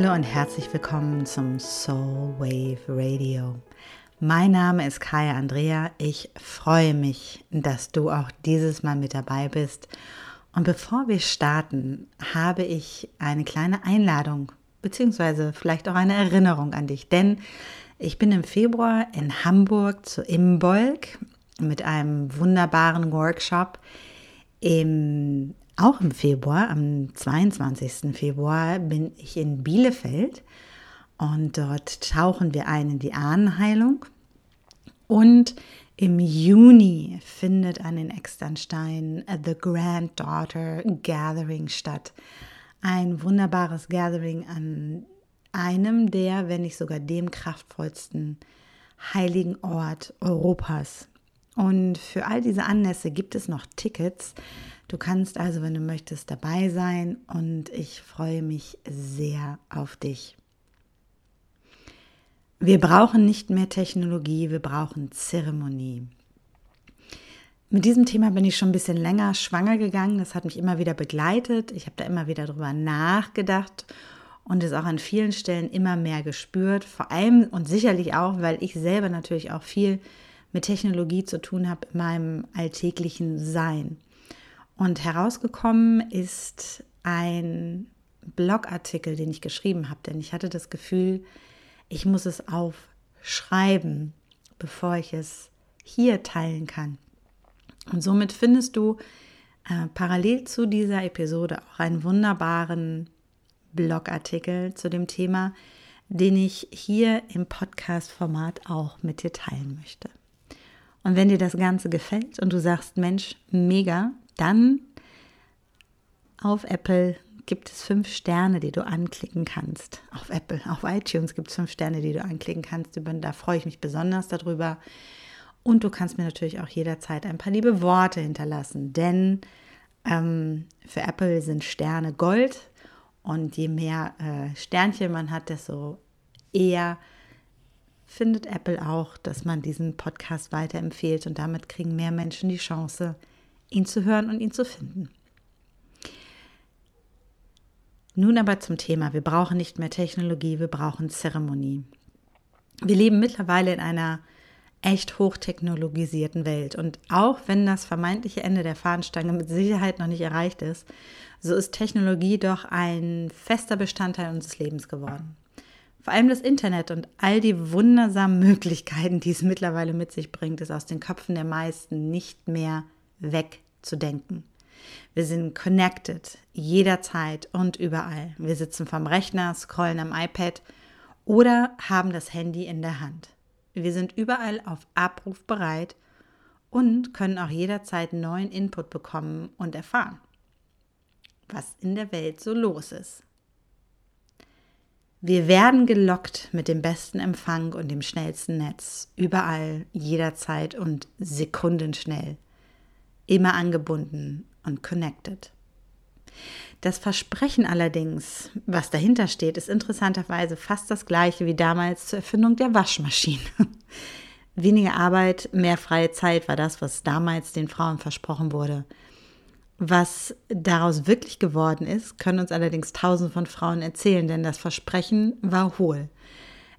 Hallo und herzlich willkommen zum Soul Wave Radio. Mein Name ist Kaya Andrea. Ich freue mich, dass du auch dieses Mal mit dabei bist. Und bevor wir starten, habe ich eine kleine Einladung, beziehungsweise vielleicht auch eine Erinnerung an dich. Denn ich bin im Februar in Hamburg zu Imbolg mit einem wunderbaren Workshop im auch im Februar, am 22. Februar, bin ich in Bielefeld und dort tauchen wir ein in die Ahnenheilung. Und im Juni findet an den Externstein The Granddaughter Gathering statt. Ein wunderbares Gathering an einem der, wenn nicht sogar dem kraftvollsten heiligen Ort Europas. Und für all diese Anlässe gibt es noch Tickets. Du kannst also, wenn du möchtest, dabei sein und ich freue mich sehr auf dich. Wir brauchen nicht mehr Technologie, wir brauchen Zeremonie. Mit diesem Thema bin ich schon ein bisschen länger schwanger gegangen. Das hat mich immer wieder begleitet. Ich habe da immer wieder drüber nachgedacht und es auch an vielen Stellen immer mehr gespürt. Vor allem und sicherlich auch, weil ich selber natürlich auch viel mit Technologie zu tun habe in meinem alltäglichen Sein. Und herausgekommen ist ein Blogartikel, den ich geschrieben habe, denn ich hatte das Gefühl, ich muss es aufschreiben, bevor ich es hier teilen kann. Und somit findest du äh, parallel zu dieser Episode auch einen wunderbaren Blogartikel zu dem Thema, den ich hier im Podcast-Format auch mit dir teilen möchte. Und wenn dir das Ganze gefällt und du sagst, Mensch, mega, dann auf Apple gibt es fünf Sterne, die du anklicken kannst. Auf Apple, auf iTunes gibt es fünf Sterne, die du anklicken kannst. Da freue ich mich besonders darüber. Und du kannst mir natürlich auch jederzeit ein paar liebe Worte hinterlassen, denn ähm, für Apple sind Sterne Gold und je mehr äh, Sternchen man hat, desto eher findet Apple auch, dass man diesen Podcast weiterempfiehlt und damit kriegen mehr Menschen die Chance, ihn zu hören und ihn zu finden. Nun aber zum Thema. Wir brauchen nicht mehr Technologie, wir brauchen Zeremonie. Wir leben mittlerweile in einer echt hochtechnologisierten Welt. Und auch wenn das vermeintliche Ende der Fahnenstange mit Sicherheit noch nicht erreicht ist, so ist Technologie doch ein fester Bestandteil unseres Lebens geworden. Vor allem das Internet und all die wundersamen Möglichkeiten, die es mittlerweile mit sich bringt, ist aus den Köpfen der meisten nicht mehr wegzudenken. Wir sind connected jederzeit und überall. Wir sitzen vom Rechner, scrollen am iPad oder haben das Handy in der Hand. Wir sind überall auf Abruf bereit und können auch jederzeit neuen Input bekommen und erfahren, was in der Welt so los ist. Wir werden gelockt mit dem besten Empfang und dem schnellsten Netz, überall, jederzeit und sekundenschnell immer angebunden und connected. Das Versprechen allerdings, was dahinter steht, ist interessanterweise fast das gleiche wie damals zur Erfindung der Waschmaschine. Weniger Arbeit, mehr freie Zeit war das, was damals den Frauen versprochen wurde. Was daraus wirklich geworden ist, können uns allerdings tausend von Frauen erzählen, denn das Versprechen war hohl.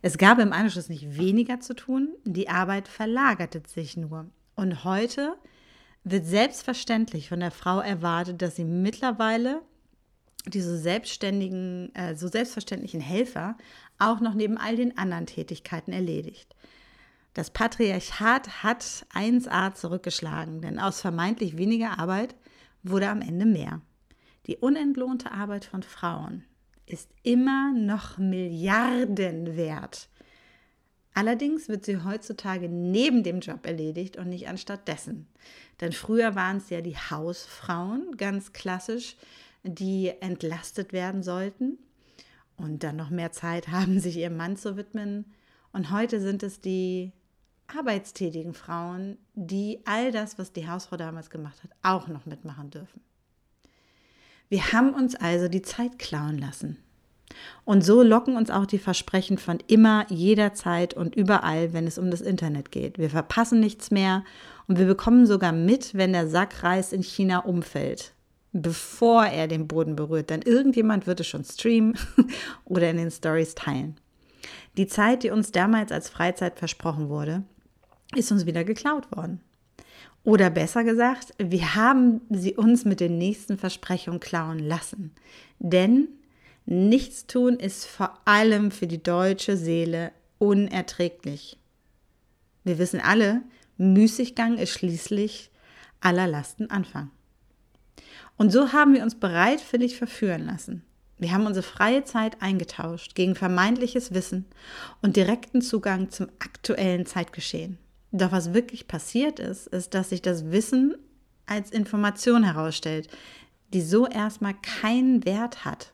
Es gab im Anschluss nicht weniger zu tun, die Arbeit verlagerte sich nur. Und heute wird selbstverständlich von der Frau erwartet, dass sie mittlerweile diese selbstständigen, äh, so selbstverständlichen Helfer auch noch neben all den anderen Tätigkeiten erledigt. Das Patriarchat hat 1a zurückgeschlagen, denn aus vermeintlich weniger Arbeit wurde am Ende mehr. Die unentlohnte Arbeit von Frauen ist immer noch Milliarden wert. Allerdings wird sie heutzutage neben dem Job erledigt und nicht anstattdessen. Denn früher waren es ja die Hausfrauen, ganz klassisch, die entlastet werden sollten und dann noch mehr Zeit haben, sich ihrem Mann zu widmen. Und heute sind es die arbeitstätigen Frauen, die all das, was die Hausfrau damals gemacht hat, auch noch mitmachen dürfen. Wir haben uns also die Zeit klauen lassen. Und so locken uns auch die Versprechen von immer, jederzeit und überall, wenn es um das Internet geht. Wir verpassen nichts mehr und wir bekommen sogar mit, wenn der Sack Reis in China umfällt. bevor er den Boden berührt. Denn irgendjemand wird es schon streamen oder in den Stories teilen. Die Zeit, die uns damals als Freizeit versprochen wurde, ist uns wieder geklaut worden. Oder besser gesagt, wir haben sie uns mit den nächsten Versprechungen klauen lassen. Denn Nichtstun ist vor allem für die deutsche Seele unerträglich. Wir wissen alle, Müßiggang ist schließlich aller Lasten Anfang. Und so haben wir uns bereitwillig verführen lassen. Wir haben unsere freie Zeit eingetauscht gegen vermeintliches Wissen und direkten Zugang zum aktuellen Zeitgeschehen. Doch was wirklich passiert ist, ist, dass sich das Wissen als Information herausstellt, die so erstmal keinen Wert hat,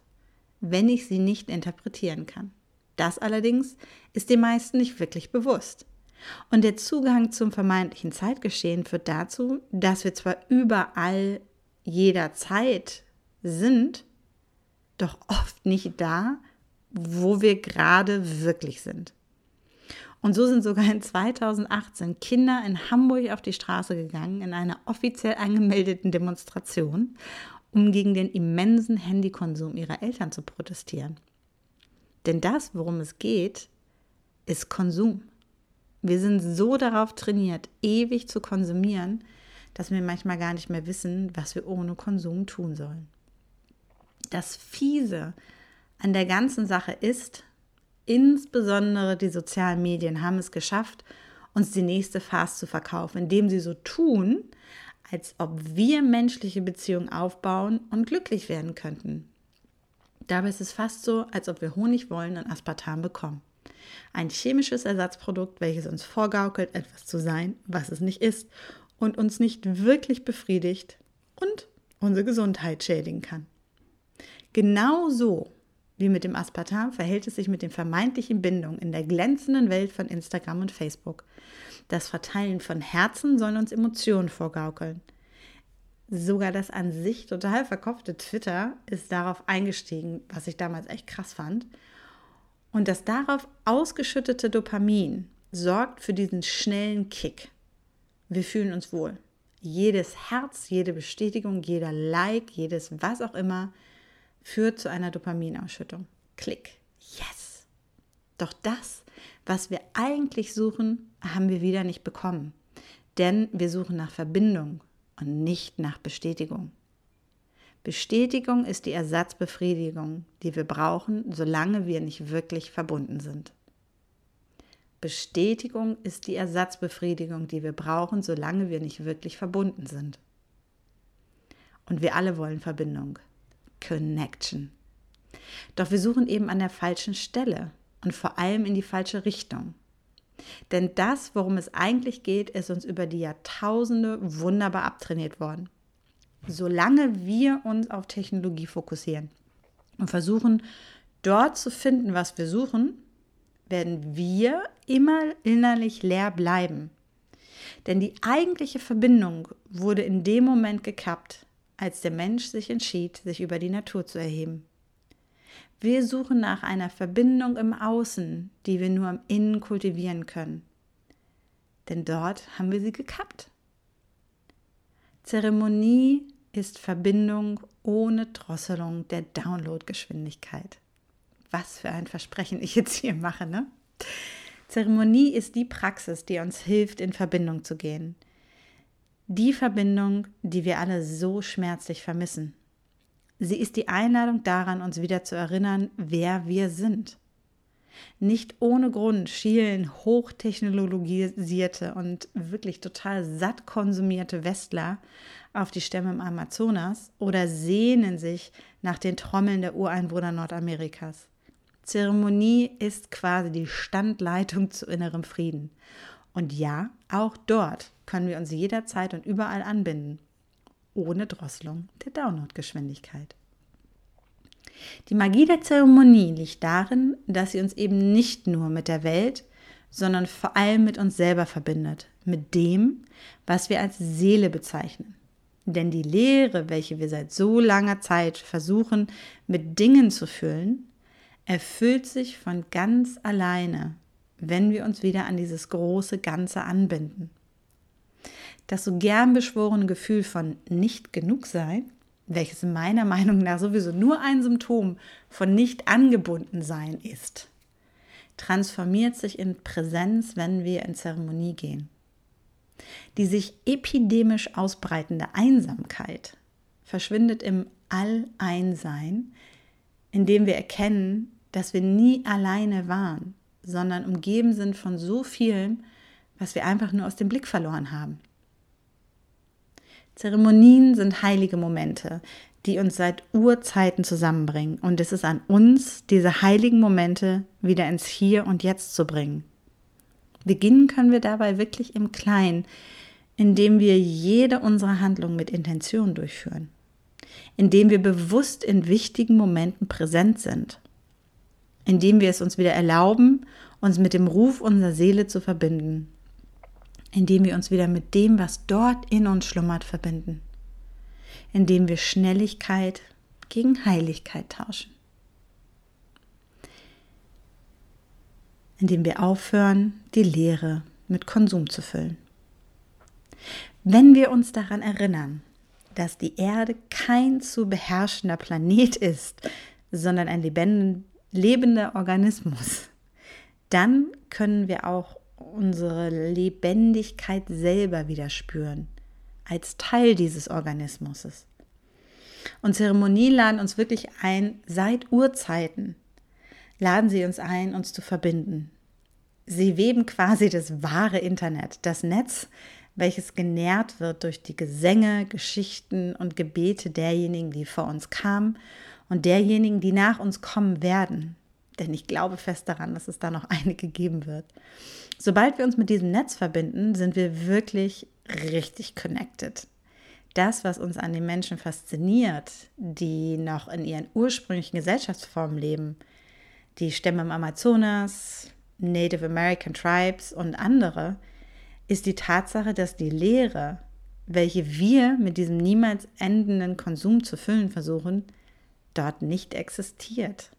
wenn ich sie nicht interpretieren kann. Das allerdings ist den meisten nicht wirklich bewusst. Und der Zugang zum vermeintlichen Zeitgeschehen führt dazu, dass wir zwar überall jederzeit sind, doch oft nicht da, wo wir gerade wirklich sind. Und so sind sogar in 2018 Kinder in Hamburg auf die Straße gegangen in einer offiziell angemeldeten Demonstration, um gegen den immensen Handykonsum ihrer Eltern zu protestieren. Denn das, worum es geht, ist Konsum. Wir sind so darauf trainiert, ewig zu konsumieren, dass wir manchmal gar nicht mehr wissen, was wir ohne Konsum tun sollen. Das Fiese an der ganzen Sache ist, insbesondere die sozialen Medien haben es geschafft, uns die nächste Fast zu verkaufen, indem sie so tun, als ob wir menschliche Beziehungen aufbauen und glücklich werden könnten. Dabei ist es fast so, als ob wir Honig wollen und Aspartam bekommen. Ein chemisches Ersatzprodukt, welches uns vorgaukelt, etwas zu sein, was es nicht ist und uns nicht wirklich befriedigt und unsere Gesundheit schädigen kann. Genauso wie mit dem Aspartam verhält es sich mit den vermeintlichen Bindungen in der glänzenden Welt von Instagram und Facebook. Das Verteilen von Herzen soll uns Emotionen vorgaukeln. Sogar das an sich total verkopfte Twitter ist darauf eingestiegen, was ich damals echt krass fand. Und das darauf ausgeschüttete Dopamin sorgt für diesen schnellen Kick. Wir fühlen uns wohl. Jedes Herz, jede Bestätigung, jeder Like, jedes was auch immer führt zu einer Dopaminausschüttung. Klick. Yes. Doch das, was wir eigentlich suchen, haben wir wieder nicht bekommen. Denn wir suchen nach Verbindung und nicht nach Bestätigung. Bestätigung ist die Ersatzbefriedigung, die wir brauchen, solange wir nicht wirklich verbunden sind. Bestätigung ist die Ersatzbefriedigung, die wir brauchen, solange wir nicht wirklich verbunden sind. Und wir alle wollen Verbindung. Connection. Doch wir suchen eben an der falschen Stelle und vor allem in die falsche Richtung. Denn das, worum es eigentlich geht, ist uns über die Jahrtausende wunderbar abtrainiert worden. Solange wir uns auf Technologie fokussieren und versuchen, dort zu finden, was wir suchen, werden wir immer innerlich leer bleiben. Denn die eigentliche Verbindung wurde in dem Moment gekappt, als der Mensch sich entschied, sich über die Natur zu erheben. Wir suchen nach einer Verbindung im Außen, die wir nur im Innen kultivieren können. Denn dort haben wir sie gekappt. Zeremonie ist Verbindung ohne Drosselung der Downloadgeschwindigkeit. Was für ein Versprechen ich jetzt hier mache, ne? Zeremonie ist die Praxis, die uns hilft, in Verbindung zu gehen. Die Verbindung, die wir alle so schmerzlich vermissen. Sie ist die Einladung daran, uns wieder zu erinnern, wer wir sind. Nicht ohne Grund schielen hochtechnologisierte und wirklich total satt konsumierte Westler auf die Stämme im Amazonas oder sehnen sich nach den Trommeln der Ureinwohner Nordamerikas. Zeremonie ist quasi die Standleitung zu innerem Frieden. Und ja, auch dort können wir uns jederzeit und überall anbinden, ohne Drosselung der Downloadgeschwindigkeit. Die Magie der Zeremonie liegt darin, dass sie uns eben nicht nur mit der Welt, sondern vor allem mit uns selber verbindet, mit dem, was wir als Seele bezeichnen. Denn die Lehre, welche wir seit so langer Zeit versuchen mit Dingen zu füllen, erfüllt sich von ganz alleine, wenn wir uns wieder an dieses große Ganze anbinden. Das so gern beschworene Gefühl von nicht genug sein welches meiner Meinung nach sowieso nur ein Symptom von nicht angebunden sein ist, transformiert sich in Präsenz, wenn wir in Zeremonie gehen. Die sich epidemisch ausbreitende Einsamkeit verschwindet im Alleinsein, indem wir erkennen, dass wir nie alleine waren, sondern umgeben sind von so vielem, was wir einfach nur aus dem Blick verloren haben. Zeremonien sind heilige Momente, die uns seit Urzeiten zusammenbringen. Und es ist an uns, diese heiligen Momente wieder ins Hier und Jetzt zu bringen. Beginnen können wir dabei wirklich im Kleinen, indem wir jede unserer Handlungen mit Intention durchführen, indem wir bewusst in wichtigen Momenten präsent sind, indem wir es uns wieder erlauben, uns mit dem Ruf unserer Seele zu verbinden indem wir uns wieder mit dem, was dort in uns schlummert, verbinden, indem wir Schnelligkeit gegen Heiligkeit tauschen, indem wir aufhören, die Leere mit Konsum zu füllen. Wenn wir uns daran erinnern, dass die Erde kein zu beherrschender Planet ist, sondern ein lebender Organismus, dann können wir auch unsere Lebendigkeit selber wieder spüren, als Teil dieses Organismus. Und Zeremonien laden uns wirklich ein, seit Urzeiten laden sie uns ein, uns zu verbinden. Sie weben quasi das wahre Internet, das Netz, welches genährt wird durch die Gesänge, Geschichten und Gebete derjenigen, die vor uns kamen und derjenigen, die nach uns kommen werden. Denn ich glaube fest daran, dass es da noch einige geben wird. Sobald wir uns mit diesem Netz verbinden, sind wir wirklich richtig connected. Das, was uns an den Menschen fasziniert, die noch in ihren ursprünglichen Gesellschaftsformen leben, die Stämme im Amazonas, Native American Tribes und andere, ist die Tatsache, dass die Lehre, welche wir mit diesem niemals endenden Konsum zu füllen versuchen, dort nicht existiert.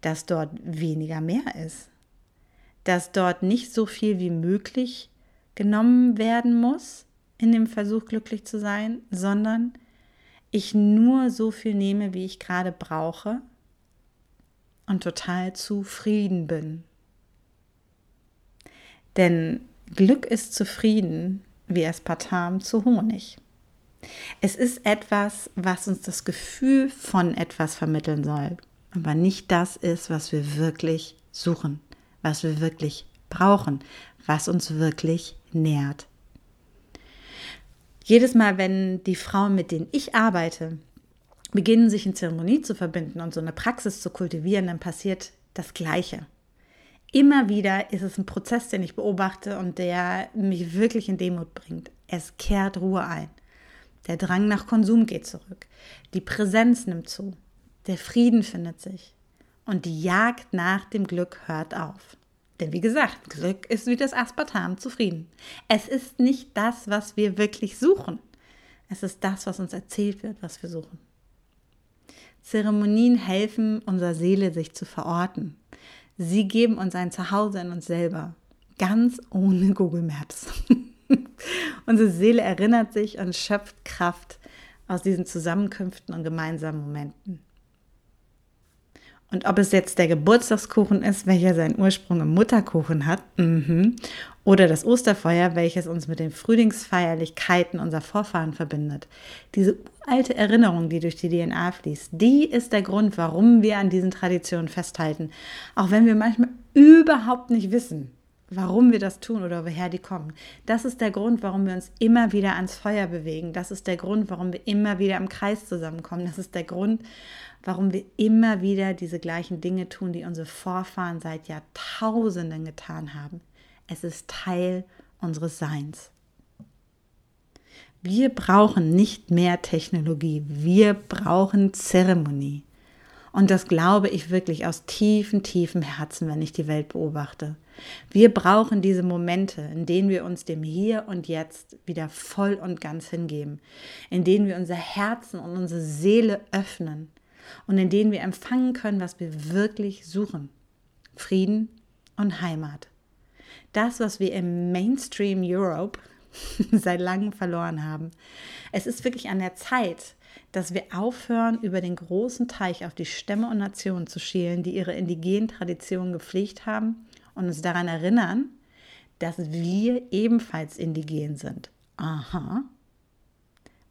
Dass dort weniger mehr ist dass dort nicht so viel wie möglich genommen werden muss in dem Versuch glücklich zu sein, sondern ich nur so viel nehme, wie ich gerade brauche und total zufrieden bin. Denn Glück ist zufrieden wie Aspartam zu Honig. Es ist etwas, was uns das Gefühl von etwas vermitteln soll, aber nicht das ist, was wir wirklich suchen was wir wirklich brauchen, was uns wirklich nährt. Jedes Mal, wenn die Frauen, mit denen ich arbeite, beginnen, sich in Zeremonie zu verbinden und so eine Praxis zu kultivieren, dann passiert das Gleiche. Immer wieder ist es ein Prozess, den ich beobachte und der mich wirklich in Demut bringt. Es kehrt Ruhe ein. Der Drang nach Konsum geht zurück. Die Präsenz nimmt zu. Der Frieden findet sich und die Jagd nach dem Glück hört auf. Denn wie gesagt, Glück ist wie das Aspartam zufrieden. Es ist nicht das, was wir wirklich suchen. Es ist das, was uns erzählt wird, was wir suchen. Zeremonien helfen unserer Seele, sich zu verorten. Sie geben uns ein Zuhause in uns selber, ganz ohne Google Maps. Unsere Seele erinnert sich und schöpft Kraft aus diesen Zusammenkünften und gemeinsamen Momenten. Und ob es jetzt der Geburtstagskuchen ist, welcher seinen Ursprung im Mutterkuchen hat, mhm, oder das Osterfeuer, welches uns mit den Frühlingsfeierlichkeiten unserer Vorfahren verbindet. Diese alte Erinnerung, die durch die DNA fließt, die ist der Grund, warum wir an diesen Traditionen festhalten. Auch wenn wir manchmal überhaupt nicht wissen, warum wir das tun oder woher die kommen. Das ist der Grund, warum wir uns immer wieder ans Feuer bewegen. Das ist der Grund, warum wir immer wieder im Kreis zusammenkommen. Das ist der Grund, warum wir immer wieder diese gleichen Dinge tun, die unsere Vorfahren seit Jahrtausenden getan haben. Es ist Teil unseres Seins. Wir brauchen nicht mehr Technologie, wir brauchen Zeremonie. Und das glaube ich wirklich aus tiefem, tiefem Herzen, wenn ich die Welt beobachte. Wir brauchen diese Momente, in denen wir uns dem Hier und Jetzt wieder voll und ganz hingeben, in denen wir unser Herzen und unsere Seele öffnen und in denen wir empfangen können, was wir wirklich suchen. Frieden und Heimat. Das, was wir im Mainstream Europe seit langem verloren haben. Es ist wirklich an der Zeit, dass wir aufhören, über den großen Teich auf die Stämme und Nationen zu schielen, die ihre indigenen Traditionen gepflegt haben und uns daran erinnern, dass wir ebenfalls indigen sind. Aha.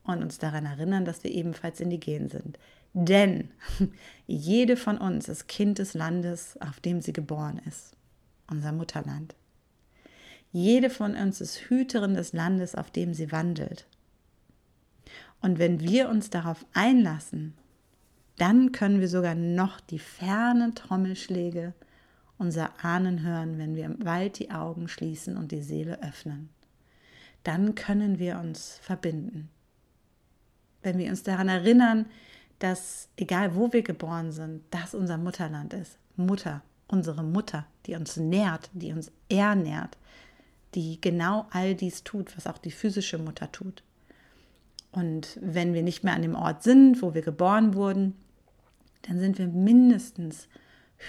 Und uns daran erinnern, dass wir ebenfalls indigen sind. Denn jede von uns ist Kind des Landes, auf dem sie geboren ist, unser Mutterland. Jede von uns ist Hüterin des Landes, auf dem sie wandelt. Und wenn wir uns darauf einlassen, dann können wir sogar noch die fernen Trommelschläge unserer Ahnen hören, wenn wir im Wald die Augen schließen und die Seele öffnen. Dann können wir uns verbinden. Wenn wir uns daran erinnern, dass egal wo wir geboren sind, das unser Mutterland ist. Mutter, unsere Mutter, die uns nährt, die uns ernährt, die genau all dies tut, was auch die physische Mutter tut. Und wenn wir nicht mehr an dem Ort sind, wo wir geboren wurden, dann sind wir mindestens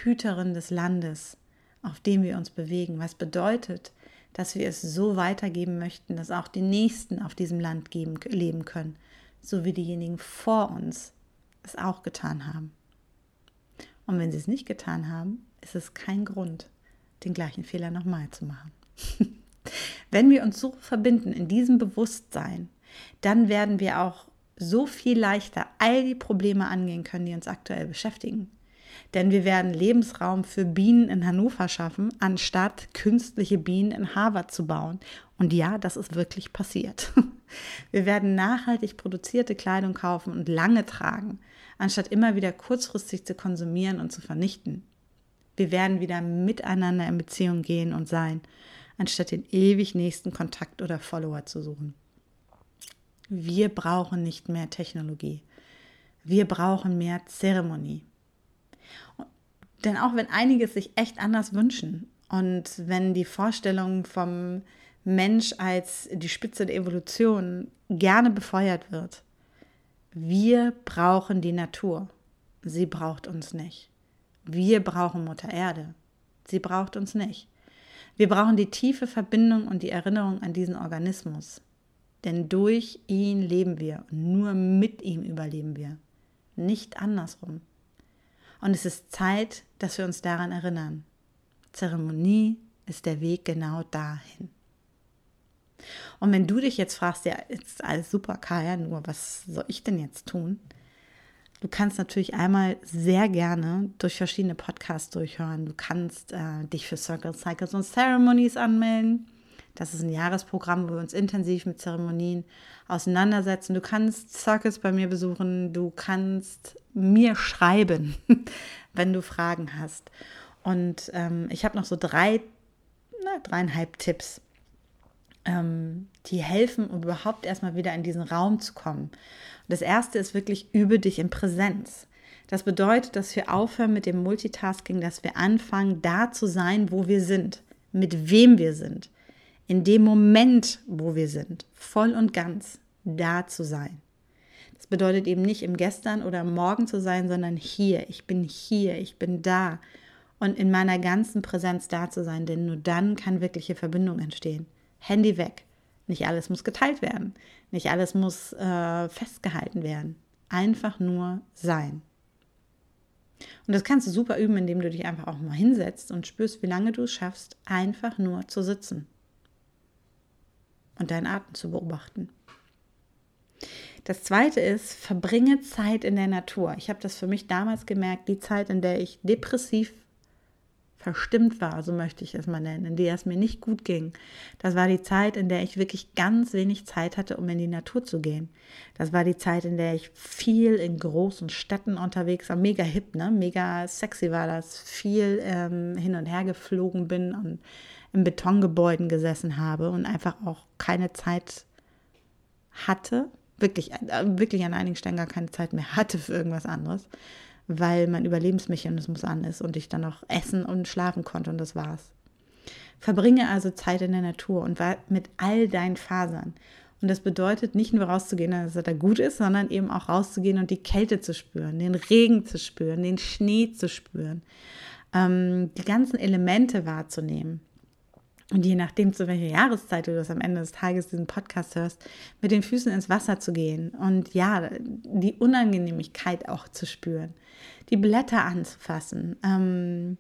Hüterin des Landes, auf dem wir uns bewegen, was bedeutet, dass wir es so weitergeben möchten, dass auch die Nächsten auf diesem Land geben, leben können, so wie diejenigen vor uns es auch getan haben. Und wenn sie es nicht getan haben, ist es kein Grund, den gleichen Fehler nochmal zu machen. wenn wir uns so verbinden in diesem Bewusstsein, dann werden wir auch so viel leichter all die Probleme angehen können, die uns aktuell beschäftigen. Denn wir werden Lebensraum für Bienen in Hannover schaffen, anstatt künstliche Bienen in Harvard zu bauen. Und ja, das ist wirklich passiert. Wir werden nachhaltig produzierte Kleidung kaufen und lange tragen, anstatt immer wieder kurzfristig zu konsumieren und zu vernichten. Wir werden wieder miteinander in Beziehung gehen und sein, anstatt den ewig nächsten Kontakt oder Follower zu suchen. Wir brauchen nicht mehr Technologie. Wir brauchen mehr Zeremonie. Denn auch wenn einige sich echt anders wünschen und wenn die Vorstellung vom Mensch als die Spitze der Evolution gerne befeuert wird, wir brauchen die Natur. Sie braucht uns nicht. Wir brauchen Mutter Erde. Sie braucht uns nicht. Wir brauchen die tiefe Verbindung und die Erinnerung an diesen Organismus. Denn durch ihn leben wir und nur mit ihm überleben wir. Nicht andersrum. Und es ist Zeit, dass wir uns daran erinnern. Zeremonie ist der Weg genau dahin. Und wenn du dich jetzt fragst, ja, ist alles super, Kaya, nur was soll ich denn jetzt tun? Du kannst natürlich einmal sehr gerne durch verschiedene Podcasts durchhören. Du kannst äh, dich für Circle Cycles und Ceremonies anmelden. Das ist ein Jahresprogramm, wo wir uns intensiv mit Zeremonien auseinandersetzen. Du kannst Circles bei mir besuchen, du kannst mir schreiben, wenn du Fragen hast. Und ähm, ich habe noch so drei, na, dreieinhalb Tipps, ähm, die helfen, um überhaupt erstmal wieder in diesen Raum zu kommen. Und das erste ist wirklich, übe dich in Präsenz. Das bedeutet, dass wir aufhören mit dem Multitasking, dass wir anfangen, da zu sein, wo wir sind, mit wem wir sind in dem Moment, wo wir sind, voll und ganz da zu sein. Das bedeutet eben nicht im Gestern oder Morgen zu sein, sondern hier. Ich bin hier, ich bin da und in meiner ganzen Präsenz da zu sein, denn nur dann kann wirkliche Verbindung entstehen. Handy weg. Nicht alles muss geteilt werden. Nicht alles muss äh, festgehalten werden. Einfach nur sein. Und das kannst du super üben, indem du dich einfach auch mal hinsetzt und spürst, wie lange du es schaffst, einfach nur zu sitzen und deinen Atem zu beobachten. Das zweite ist, verbringe Zeit in der Natur. Ich habe das für mich damals gemerkt, die Zeit, in der ich depressiv verstimmt war, so möchte ich es mal nennen, in der es mir nicht gut ging. Das war die Zeit, in der ich wirklich ganz wenig Zeit hatte, um in die Natur zu gehen. Das war die Zeit, in der ich viel in großen Städten unterwegs war, mega hip, ne? mega sexy war das, viel ähm, hin und her geflogen bin und in Betongebäuden gesessen habe und einfach auch keine Zeit hatte, wirklich, äh, wirklich an einigen Stellen gar keine Zeit mehr hatte für irgendwas anderes, weil mein Überlebensmechanismus an ist und ich dann noch essen und schlafen konnte und das war's. Verbringe also Zeit in der Natur und mit all deinen Fasern. Und das bedeutet nicht nur rauszugehen, dass er da gut ist, sondern eben auch rauszugehen und die Kälte zu spüren, den Regen zu spüren, den Schnee zu spüren, ähm, die ganzen Elemente wahrzunehmen und je nachdem, zu welcher Jahreszeit du das am Ende des Tages diesen Podcast hörst, mit den Füßen ins Wasser zu gehen und ja, die Unangenehmigkeit auch zu spüren, die Blätter anzufassen, ähm,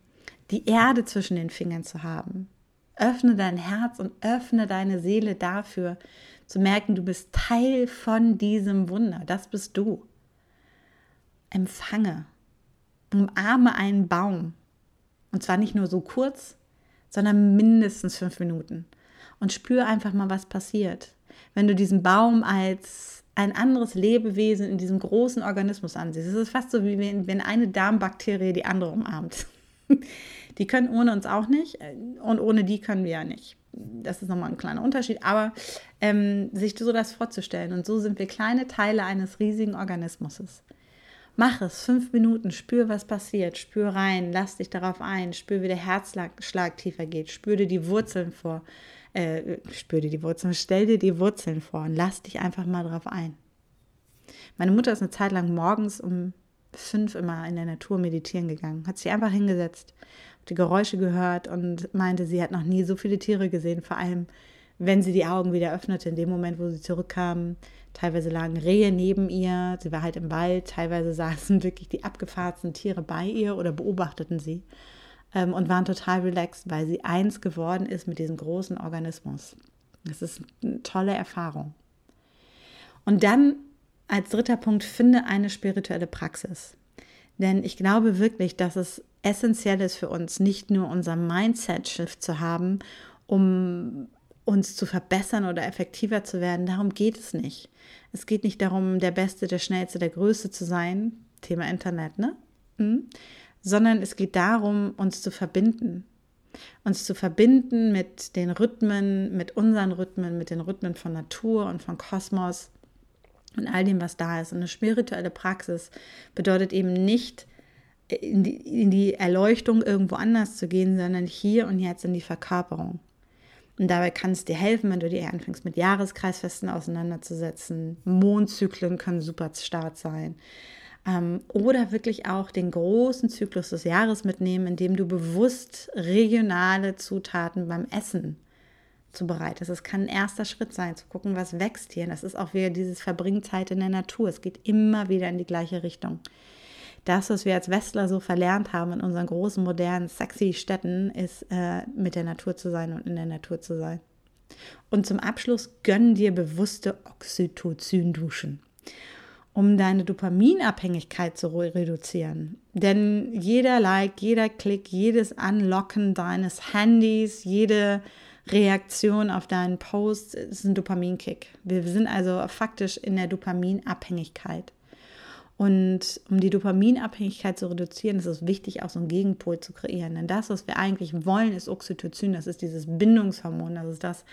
die Erde zwischen den Fingern zu haben. Öffne dein Herz und öffne deine Seele dafür, zu merken, du bist Teil von diesem Wunder. Das bist du. Empfange. Umarme einen Baum. Und zwar nicht nur so kurz, sondern mindestens fünf Minuten. Und spür einfach mal, was passiert. Wenn du diesen Baum als ein anderes Lebewesen in diesem großen Organismus ansiehst. Es ist fast so, wie wenn eine Darmbakterie die andere umarmt. Die können ohne uns auch nicht und ohne die können wir ja nicht. Das ist nochmal ein kleiner Unterschied, aber ähm, sich so das vorzustellen. Und so sind wir kleine Teile eines riesigen Organismus. Mach es, fünf Minuten, spür, was passiert, spür rein, lass dich darauf ein, spür, wie der Herzschlag tiefer geht, spür dir die Wurzeln vor, äh, spür dir die Wurzeln, stell dir die Wurzeln vor und lass dich einfach mal darauf ein. Meine Mutter ist eine Zeit lang morgens um fünf immer in der Natur meditieren gegangen, hat sich einfach hingesetzt, die Geräusche gehört und meinte, sie hat noch nie so viele Tiere gesehen, vor allem wenn sie die Augen wieder öffnete, in dem Moment, wo sie zurückkam, Teilweise lagen Rehe neben ihr, sie war halt im Wald, teilweise saßen wirklich die abgefahrensten Tiere bei ihr oder beobachteten sie ähm, und waren total relaxed, weil sie eins geworden ist mit diesem großen Organismus. Das ist eine tolle Erfahrung. Und dann als dritter Punkt, finde eine spirituelle Praxis. Denn ich glaube wirklich, dass es essentiell ist für uns, nicht nur unser Mindset-Shift zu haben, um uns zu verbessern oder effektiver zu werden. Darum geht es nicht. Es geht nicht darum, der Beste, der Schnellste, der Größte zu sein. Thema Internet, ne? Mhm. Sondern es geht darum, uns zu verbinden. Uns zu verbinden mit den Rhythmen, mit unseren Rhythmen, mit den Rhythmen von Natur und von Kosmos und all dem, was da ist. Und eine spirituelle Praxis bedeutet eben nicht, in die, in die Erleuchtung irgendwo anders zu gehen, sondern hier und jetzt in die Verkörperung. Und dabei kann es dir helfen, wenn du dir anfängst, mit Jahreskreisfesten auseinanderzusetzen. Mondzyklen können super Start sein. Ähm, oder wirklich auch den großen Zyklus des Jahres mitnehmen, indem du bewusst regionale Zutaten beim Essen zubereitest. Das kann ein erster Schritt sein, zu gucken, was wächst hier. Und das ist auch wieder dieses Verbringen Zeit in der Natur. Es geht immer wieder in die gleiche Richtung das, was wir als Westler so verlernt haben in unseren großen, modernen, sexy Städten, ist äh, mit der Natur zu sein und in der Natur zu sein. Und zum Abschluss gönn dir bewusste Oxytocin-Duschen, um deine Dopaminabhängigkeit zu reduzieren. Denn jeder Like, jeder Klick, jedes Unlocken deines Handys, jede Reaktion auf deinen Post ist ein Dopaminkick. Wir sind also faktisch in der Dopaminabhängigkeit. Und um die Dopaminabhängigkeit zu reduzieren, ist es wichtig, auch so einen Gegenpol zu kreieren. Denn das, was wir eigentlich wollen, ist Oxytocin. Das ist dieses Bindungshormon. Das ist das,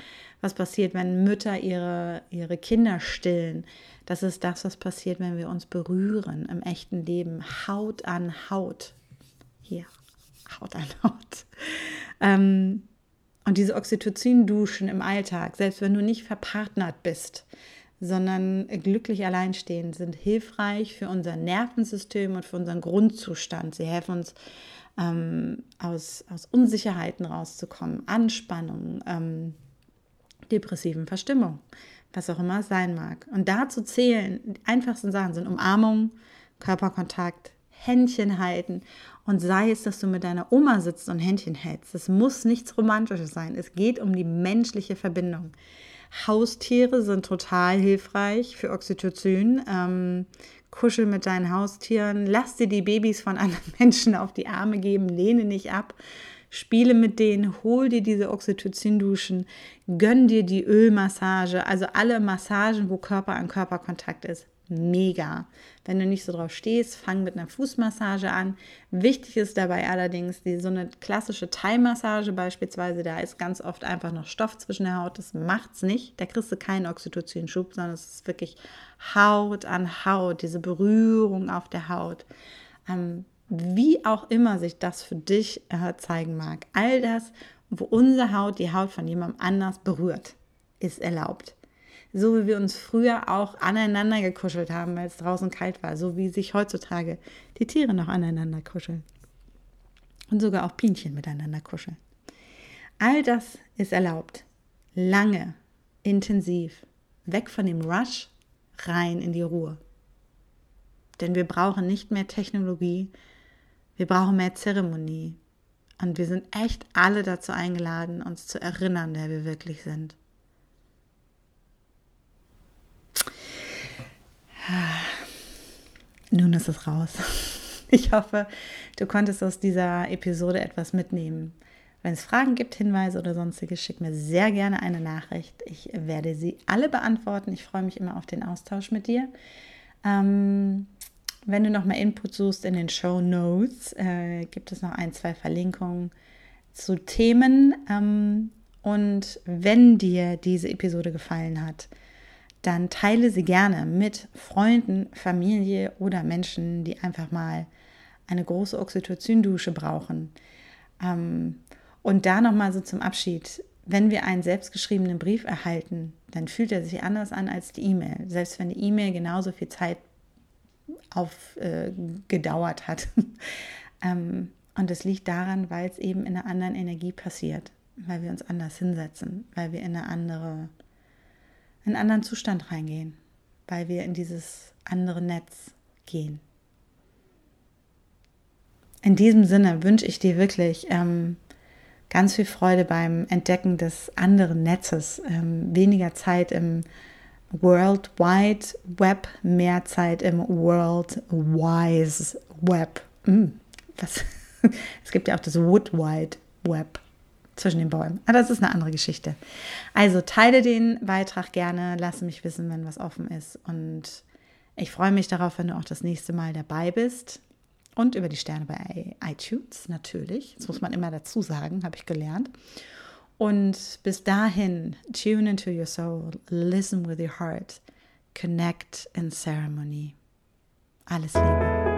was passiert, wenn Mütter ihre, ihre Kinder stillen. Das ist das, was passiert, wenn wir uns berühren im echten Leben. Haut an Haut. Hier, Haut an Haut. Ähm, und diese Oxytocin-Duschen im Alltag, selbst wenn du nicht verpartnert bist, sondern glücklich alleinstehend sind hilfreich für unser Nervensystem und für unseren Grundzustand. Sie helfen uns, ähm, aus, aus Unsicherheiten rauszukommen, Anspannung, ähm, depressiven Verstimmung, was auch immer es sein mag. Und dazu zählen, die einfachsten Sachen sind Umarmung, Körperkontakt, Händchen halten und sei es, dass du mit deiner Oma sitzt und Händchen hältst. Es muss nichts Romantisches sein. Es geht um die menschliche Verbindung. Haustiere sind total hilfreich für Oxytocin. Ähm, kuschel mit deinen Haustieren, lass dir die Babys von anderen Menschen auf die Arme geben, lehne nicht ab, spiele mit denen, hol dir diese Oxytocin-Duschen, gönn dir die Ölmassage, also alle Massagen, wo Körper an Körperkontakt ist mega. Wenn du nicht so drauf stehst, fang mit einer Fußmassage an. Wichtig ist dabei allerdings, die, so eine klassische Thai-Massage beispielsweise, da ist ganz oft einfach noch Stoff zwischen der Haut. Das macht es nicht. Da kriegst du keinen Oxytocin-Schub, sondern es ist wirklich Haut an Haut, diese Berührung auf der Haut. Ähm, wie auch immer sich das für dich äh, zeigen mag. All das, wo unsere Haut die Haut von jemandem anders berührt, ist erlaubt so wie wir uns früher auch aneinander gekuschelt haben, weil es draußen kalt war, so wie sich heutzutage die Tiere noch aneinander kuscheln. Und sogar auch Bienchen miteinander kuscheln. All das ist erlaubt. Lange, intensiv, weg von dem Rush, rein in die Ruhe. Denn wir brauchen nicht mehr Technologie, wir brauchen mehr Zeremonie. Und wir sind echt alle dazu eingeladen, uns zu erinnern, wer wir wirklich sind. Nun ist es raus. Ich hoffe, du konntest aus dieser Episode etwas mitnehmen. Wenn es Fragen gibt, Hinweise oder sonstiges, schick mir sehr gerne eine Nachricht. Ich werde sie alle beantworten. Ich freue mich immer auf den Austausch mit dir. Ähm, wenn du noch mal Input suchst in den Show Notes, äh, gibt es noch ein, zwei Verlinkungen zu Themen. Ähm, und wenn dir diese Episode gefallen hat, dann teile sie gerne mit Freunden, Familie oder Menschen, die einfach mal eine große Oxytocin-Dusche brauchen. Ähm, und da nochmal so zum Abschied, wenn wir einen selbstgeschriebenen Brief erhalten, dann fühlt er sich anders an als die E-Mail. Selbst wenn die E-Mail genauso viel Zeit aufgedauert äh, hat. ähm, und das liegt daran, weil es eben in einer anderen Energie passiert, weil wir uns anders hinsetzen, weil wir in eine andere einen anderen Zustand reingehen, weil wir in dieses andere Netz gehen. In diesem Sinne wünsche ich dir wirklich ähm, ganz viel Freude beim Entdecken des anderen Netzes, ähm, weniger Zeit im World Wide Web, mehr Zeit im World Wise Web. Hm, was? es gibt ja auch das Wood Wide Web zwischen den Bäumen. Aber das ist eine andere Geschichte. Also teile den Beitrag gerne, lass mich wissen, wenn was offen ist. Und ich freue mich darauf, wenn du auch das nächste Mal dabei bist. Und über die Sterne bei iTunes natürlich. Das muss man immer dazu sagen, habe ich gelernt. Und bis dahin, tune into your soul, listen with your heart, connect in ceremony. Alles Liebe.